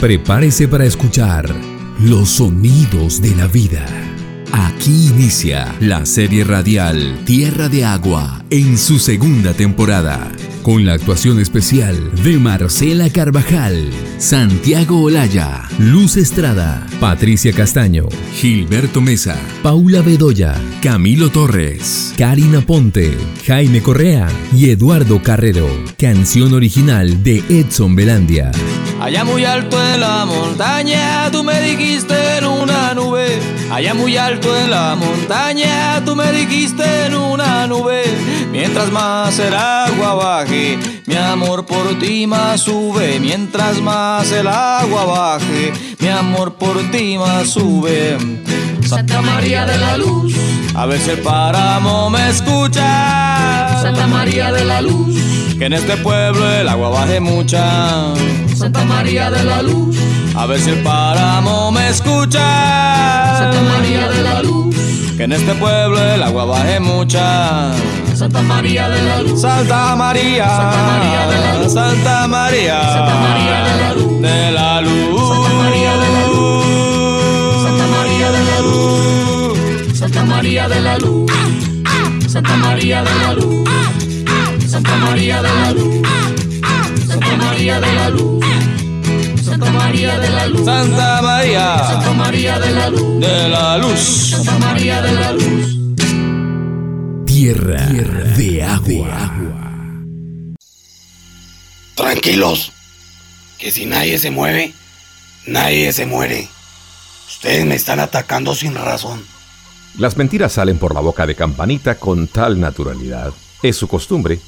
Prepárese para escuchar los sonidos de la vida. Aquí inicia la serie radial Tierra de Agua en su segunda temporada, con la actuación especial de Marcela Carvajal, Santiago Olaya, Luz Estrada, Patricia Castaño, Gilberto Mesa, Paula Bedoya, Camilo Torres, Karina Ponte, Jaime Correa y Eduardo Carrero. Canción original de Edson Belandia. Allá muy alto en la montaña, tú me dijiste en una nube. Allá muy alto en la montaña, tú me dijiste en una nube. Mientras más el agua baje, mi amor por ti más sube. Mientras más el agua baje, mi amor por ti más sube. Santa María de la Luz, a ver si el páramo me escucha. Santa María de la Luz, que en este pueblo el agua baje mucha. Santa María de la Luz, a ver si el páramo me escucha. Santa María de la Luz, que en este pueblo el agua baje mucha. Santa María de la Luz, Santa María, Santa María de la Luz, Santa María, Santa María de la Luz, de la Luz, Santa María de la Luz, Santa María de la Luz, Santa María de la Luz, Santa María de la Luz, Santa María de la Luz. Santa María de la Luz. Santa María de la Luz. Santa María. Santa María de la Luz. De la Luz. Santa María de la Luz. Tierra, de agua. Tranquilos, que si nadie se mueve, nadie se muere. Ustedes me están atacando sin razón. Las mentiras salen por la boca de Campanita con tal naturalidad. Es su costumbre.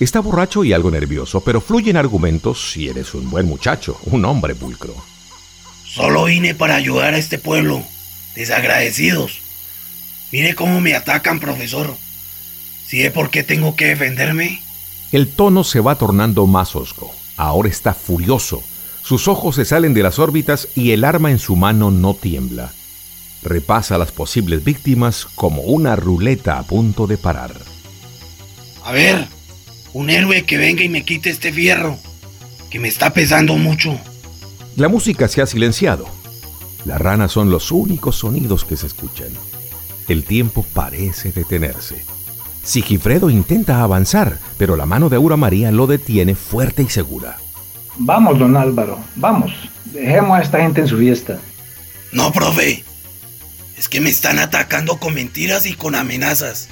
Está borracho y algo nervioso, pero fluyen argumentos si eres un buen muchacho, un hombre pulcro. Solo vine para ayudar a este pueblo. Desagradecidos. Mire cómo me atacan, profesor. ¿Sí ve por qué tengo que defenderme? El tono se va tornando más hosco. Ahora está furioso. Sus ojos se salen de las órbitas y el arma en su mano no tiembla. Repasa las posibles víctimas como una ruleta a punto de parar. A ver, un héroe que venga y me quite este fierro, que me está pesando mucho. La música se ha silenciado. Las ranas son los únicos sonidos que se escuchan. El tiempo parece detenerse. Sigifredo intenta avanzar, pero la mano de Aura María lo detiene fuerte y segura. Vamos, don Álvaro, vamos. Dejemos a esta gente en su fiesta. No, profe. Es que me están atacando con mentiras y con amenazas.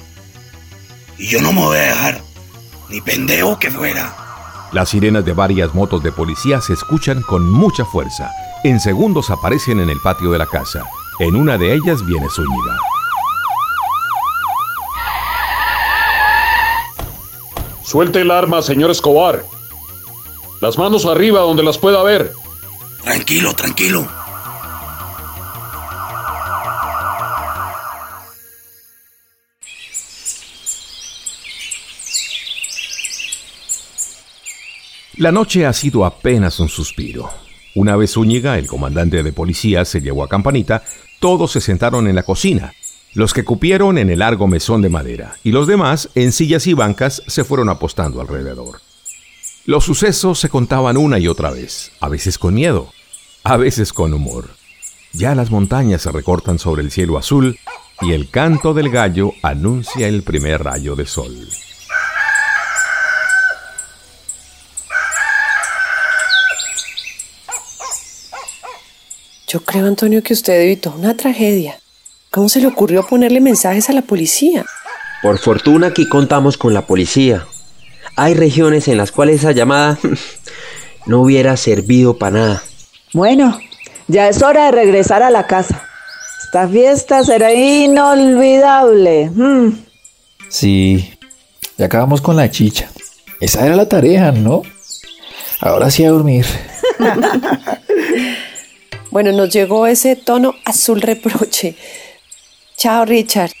Y yo no me voy a dejar. Ni pendejo que fuera. Las sirenas de varias motos de policía se escuchan con mucha fuerza. En segundos aparecen en el patio de la casa. En una de ellas viene Zúñiga. Suelte el arma, señor Escobar. Las manos arriba donde las pueda ver. Tranquilo, tranquilo. La noche ha sido apenas un suspiro. Una vez Zúñiga, el comandante de policía, se llevó a Campanita, todos se sentaron en la cocina. Los que cupieron en el largo mesón de madera y los demás en sillas y bancas se fueron apostando alrededor. Los sucesos se contaban una y otra vez, a veces con miedo, a veces con humor. Ya las montañas se recortan sobre el cielo azul y el canto del gallo anuncia el primer rayo de sol. Yo creo, Antonio, que usted evitó una tragedia. ¿Cómo se le ocurrió ponerle mensajes a la policía? Por fortuna aquí contamos con la policía. Hay regiones en las cuales esa llamada no hubiera servido para nada. Bueno, ya es hora de regresar a la casa. Esta fiesta será inolvidable. Mm. Sí, ya acabamos con la chicha. Esa era la tarea, ¿no? Ahora sí a dormir. Bueno, nos llegó ese tono azul reproche. Chao, Richard.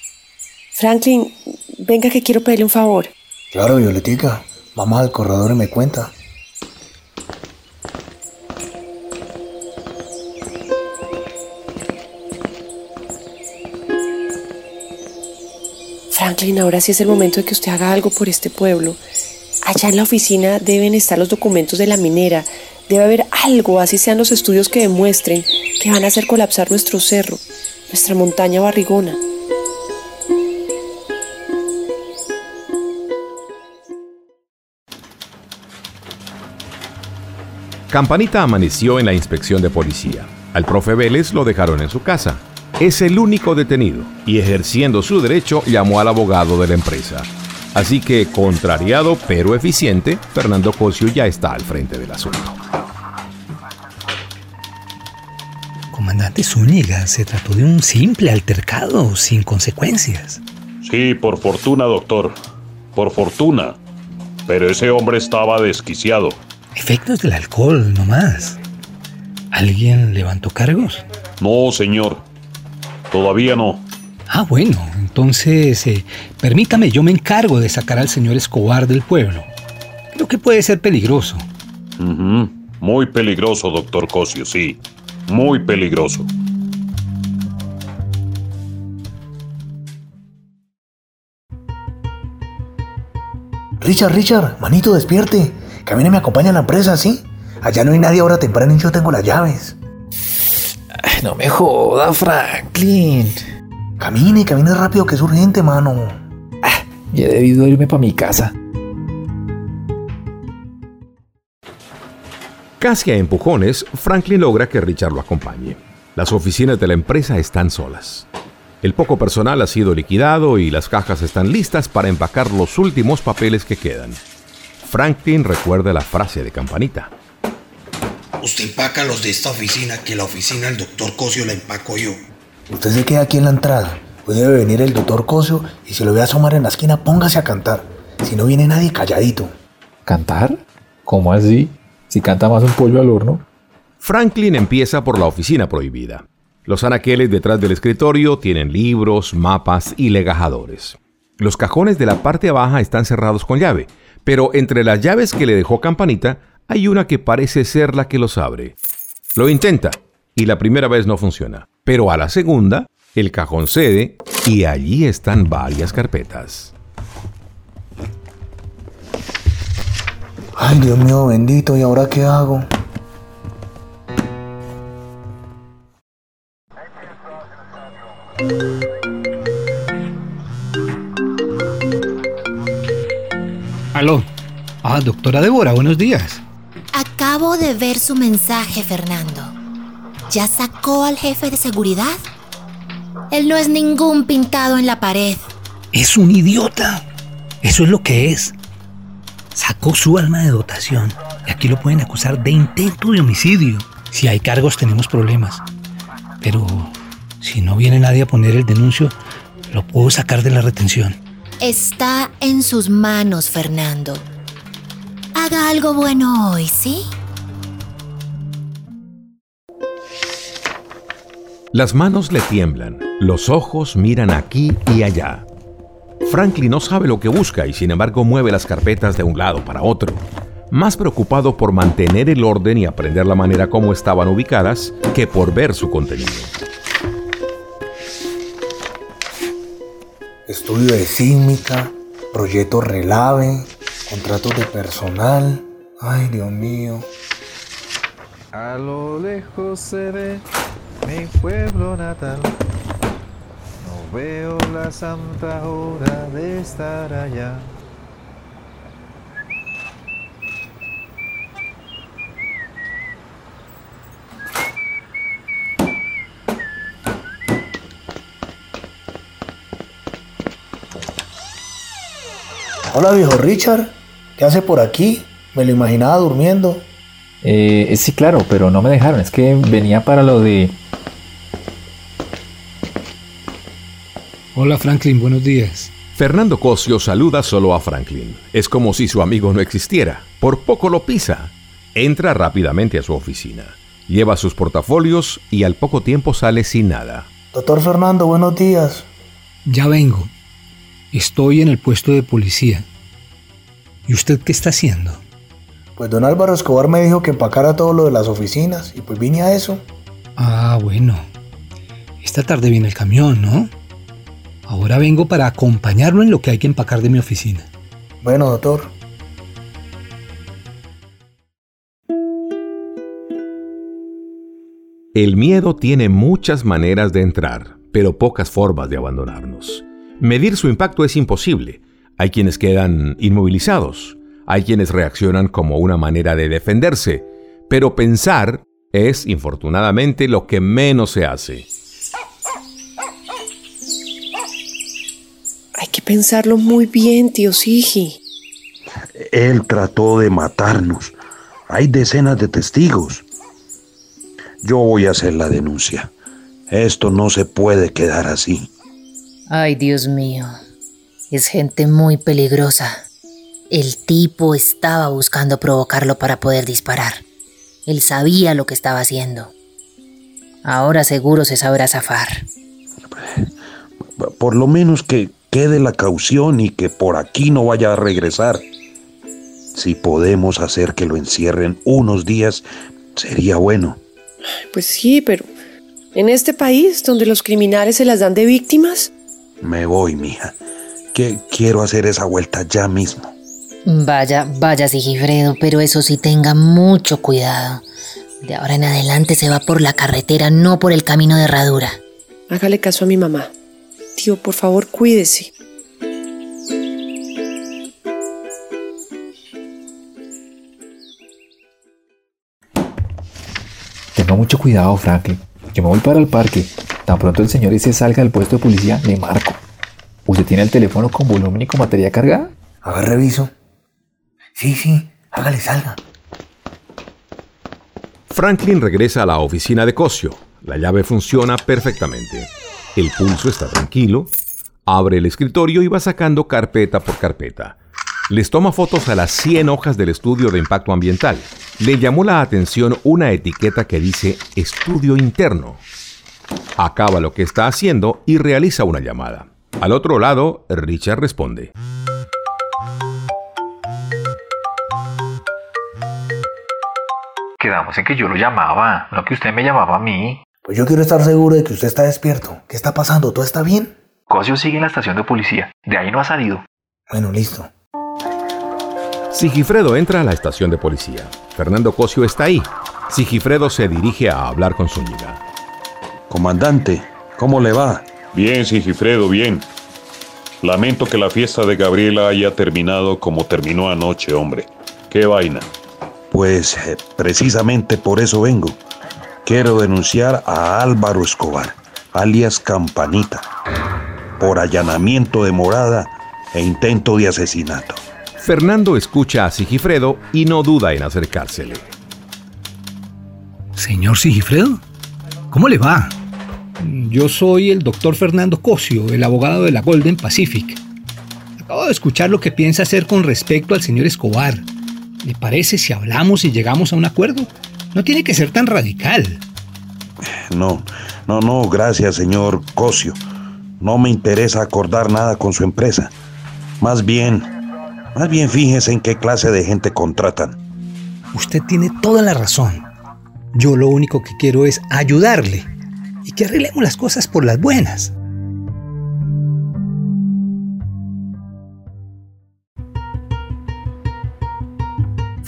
Franklin, venga que quiero pedirle un favor. Claro, Violetica. Vamos al corredor y me cuenta. Franklin, ahora sí es el momento de que usted haga algo por este pueblo. Allá en la oficina deben estar los documentos de la minera. Debe haber algo, así sean los estudios que demuestren que van a hacer colapsar nuestro cerro, nuestra montaña barrigona. Campanita amaneció en la inspección de policía. Al profe Vélez lo dejaron en su casa. Es el único detenido y ejerciendo su derecho llamó al abogado de la empresa. Así que, contrariado pero eficiente, Fernando Cosio ya está al frente del asunto. Comandante Zúñiga, se trató de un simple altercado sin consecuencias. Sí, por fortuna, doctor. Por fortuna. Pero ese hombre estaba desquiciado. Efectos del alcohol, no más. ¿Alguien levantó cargos? No, señor. Todavía no. Ah, bueno, entonces eh, permítame, yo me encargo de sacar al señor Escobar del pueblo. Creo que puede ser peligroso. Muy peligroso, doctor Cosio, sí. Muy peligroso. Richard, Richard, manito, despierte. Camine me acompaña a la empresa, ¿sí? Allá no hay nadie ahora temprano y yo tengo las llaves. Ay, no me joda, Franklin. Camine, camine rápido que es urgente, mano. Ya he debido irme para mi casa. Casi a empujones, Franklin logra que Richard lo acompañe. Las oficinas de la empresa están solas. El poco personal ha sido liquidado y las cajas están listas para empacar los últimos papeles que quedan. Franklin recuerda la frase de Campanita. Usted empaca los de esta oficina, que la oficina del doctor Cosio la empaco yo. Usted se queda aquí en la entrada. Debe venir el doctor Cosio y si lo ve asomar en la esquina, póngase a cantar. Si no viene nadie, calladito. ¿Cantar? ¿Cómo así? Si canta más un pollo al horno. Franklin empieza por la oficina prohibida. Los anaqueles detrás del escritorio tienen libros, mapas y legajadores. Los cajones de la parte baja están cerrados con llave, pero entre las llaves que le dejó Campanita hay una que parece ser la que los abre. Lo intenta y la primera vez no funciona, pero a la segunda el cajón cede y allí están varias carpetas. Ay, Dios mío bendito, ¿y ahora qué hago? Aló. Ah, doctora Débora, buenos días. Acabo de ver su mensaje, Fernando. ¿Ya sacó al jefe de seguridad? Él no es ningún pintado en la pared. Es un idiota. Eso es lo que es. Sacó su alma de dotación. Y aquí lo pueden acusar de intento de homicidio. Si hay cargos tenemos problemas. Pero si no viene nadie a poner el denuncio, lo puedo sacar de la retención. Está en sus manos, Fernando. Haga algo bueno hoy, ¿sí? Las manos le tiemblan, los ojos miran aquí y allá. Franklin no sabe lo que busca y sin embargo mueve las carpetas de un lado para otro, más preocupado por mantener el orden y aprender la manera como estaban ubicadas que por ver su contenido. Estudio de sísmica, proyecto relave, contratos de personal. Ay, Dios mío. A lo lejos se ve mi pueblo natal. Veo la santa hora de estar allá. Hola, viejo Richard. ¿Qué hace por aquí? Me lo imaginaba durmiendo. Eh, sí, claro, pero no me dejaron. Es que venía para lo de... Hola Franklin, buenos días. Fernando Cosio saluda solo a Franklin. Es como si su amigo no existiera. Por poco lo pisa. Entra rápidamente a su oficina. Lleva sus portafolios y al poco tiempo sale sin nada. Doctor Fernando, buenos días. Ya vengo. Estoy en el puesto de policía. ¿Y usted qué está haciendo? Pues don Álvaro Escobar me dijo que empacara todo lo de las oficinas y pues vine a eso. Ah, bueno. Esta tarde viene el camión, ¿no? Ahora vengo para acompañarlo en lo que hay que empacar de mi oficina. Bueno, doctor. El miedo tiene muchas maneras de entrar, pero pocas formas de abandonarnos. Medir su impacto es imposible. Hay quienes quedan inmovilizados, hay quienes reaccionan como una manera de defenderse, pero pensar es, infortunadamente, lo que menos se hace. Pensarlo muy bien, tío Sigi. Él trató de matarnos. Hay decenas de testigos. Yo voy a hacer la denuncia. Esto no se puede quedar así. Ay, Dios mío. Es gente muy peligrosa. El tipo estaba buscando provocarlo para poder disparar. Él sabía lo que estaba haciendo. Ahora seguro se sabrá zafar. Por lo menos que quede la caución y que por aquí no vaya a regresar. Si podemos hacer que lo encierren unos días, sería bueno. Pues sí, pero en este país donde los criminales se las dan de víctimas. Me voy, mija. Que quiero hacer esa vuelta ya mismo. Vaya, vaya, Sigifredo, pero eso sí tenga mucho cuidado. De ahora en adelante se va por la carretera, no por el camino de herradura. Hágale caso a mi mamá. Tío, por favor, cuídese. Tenga mucho cuidado, Franklin. Yo me voy para el parque. Tan pronto el señor ese salga del puesto de policía, le marco. ¿Usted tiene el teléfono con volumen y con batería cargada? A ver, reviso. Sí, sí, hágale, salga. Franklin regresa a la oficina de Cosio. La llave funciona perfectamente. El pulso está tranquilo. Abre el escritorio y va sacando carpeta por carpeta. Les toma fotos a las 100 hojas del estudio de impacto ambiental. Le llamó la atención una etiqueta que dice estudio interno. Acaba lo que está haciendo y realiza una llamada. Al otro lado, Richard responde. Quedamos en que yo lo llamaba, no que usted me llamaba a mí. Pues yo quiero estar seguro de que usted está despierto. ¿Qué está pasando? ¿Todo está bien? Cosio sigue en la estación de policía. De ahí no ha salido. Bueno, listo. Sigifredo entra a la estación de policía. Fernando Cosio está ahí. Sigifredo se dirige a hablar con Zúñiga. Comandante, ¿cómo le va? Bien, Sigifredo, bien. Lamento que la fiesta de Gabriela haya terminado como terminó anoche, hombre. ¿Qué vaina? Pues eh, precisamente por eso vengo. Quiero denunciar a Álvaro Escobar, alias Campanita, por allanamiento de morada e intento de asesinato. Fernando escucha a Sigifredo y no duda en acercársele. Señor Sigifredo, ¿cómo le va? Yo soy el doctor Fernando Cosio, el abogado de la Golden Pacific. Acabo de escuchar lo que piensa hacer con respecto al señor Escobar. ¿Le parece si hablamos y llegamos a un acuerdo? No tiene que ser tan radical. No, no, no, gracias, señor Cosio. No me interesa acordar nada con su empresa. Más bien, más bien fíjese en qué clase de gente contratan. Usted tiene toda la razón. Yo lo único que quiero es ayudarle y que arreglemos las cosas por las buenas.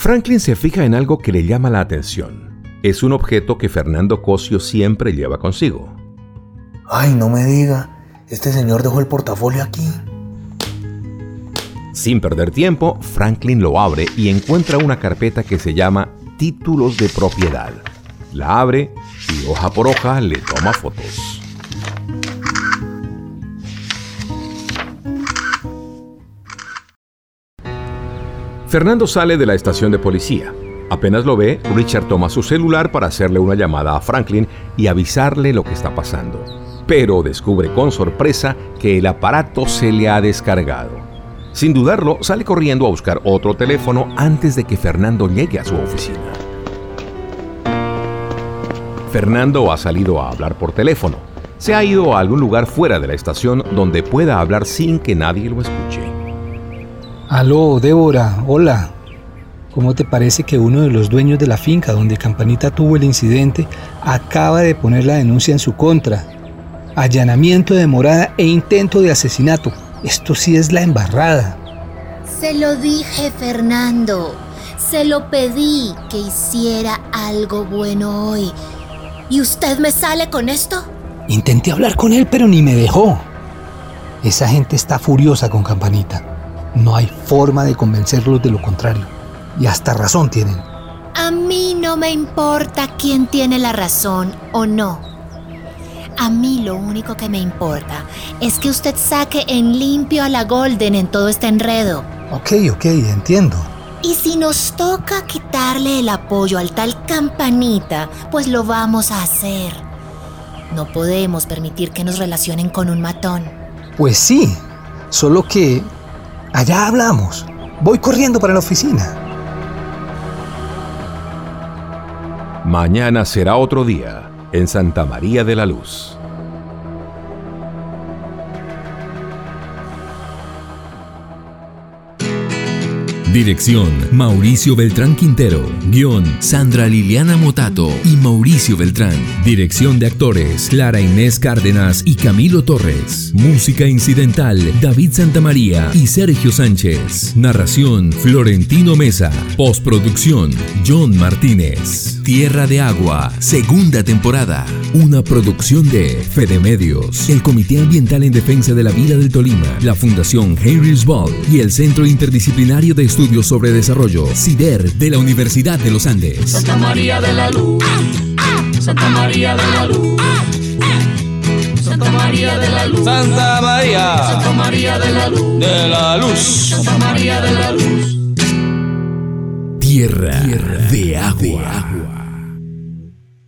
Franklin se fija en algo que le llama la atención. Es un objeto que Fernando Cosio siempre lleva consigo. Ay, no me diga. Este señor dejó el portafolio aquí. Sin perder tiempo, Franklin lo abre y encuentra una carpeta que se llama Títulos de Propiedad. La abre y hoja por hoja le toma fotos. Fernando sale de la estación de policía. Apenas lo ve, Richard toma su celular para hacerle una llamada a Franklin y avisarle lo que está pasando. Pero descubre con sorpresa que el aparato se le ha descargado. Sin dudarlo, sale corriendo a buscar otro teléfono antes de que Fernando llegue a su oficina. Fernando ha salido a hablar por teléfono. Se ha ido a algún lugar fuera de la estación donde pueda hablar sin que nadie lo escuche. Aló, Débora, hola. ¿Cómo te parece que uno de los dueños de la finca donde Campanita tuvo el incidente acaba de poner la denuncia en su contra? Allanamiento de morada e intento de asesinato. Esto sí es la embarrada. Se lo dije, Fernando. Se lo pedí que hiciera algo bueno hoy. ¿Y usted me sale con esto? Intenté hablar con él, pero ni me dejó. Esa gente está furiosa con Campanita. No hay forma de convencerlos de lo contrario. Y hasta razón tienen. A mí no me importa quién tiene la razón o no. A mí lo único que me importa es que usted saque en limpio a la Golden en todo este enredo. Ok, ok, entiendo. Y si nos toca quitarle el apoyo al tal campanita, pues lo vamos a hacer. No podemos permitir que nos relacionen con un matón. Pues sí, solo que allá hablamos. Voy corriendo para la oficina. Mañana será otro día en Santa María de la Luz. Dirección Mauricio Beltrán Quintero. Guión Sandra Liliana Motato y Mauricio Beltrán. Dirección de actores Clara Inés Cárdenas y Camilo Torres. Música incidental David Santamaría y Sergio Sánchez. Narración Florentino Mesa. Postproducción John Martínez. Tierra de Agua, segunda temporada. Una producción de Fede Medios, el Comité Ambiental en Defensa de la Vida del Tolima, la Fundación Henry's Ball y el Centro Interdisciplinario de Estudios sobre Desarrollo, CIDER, de la Universidad de los Andes. Santa María de la Luz. Santa María de la Luz. Santa María de la Luz. Santa María. Santa María de la Luz. De la Luz. Santa María de la Luz. Tierra, de agua.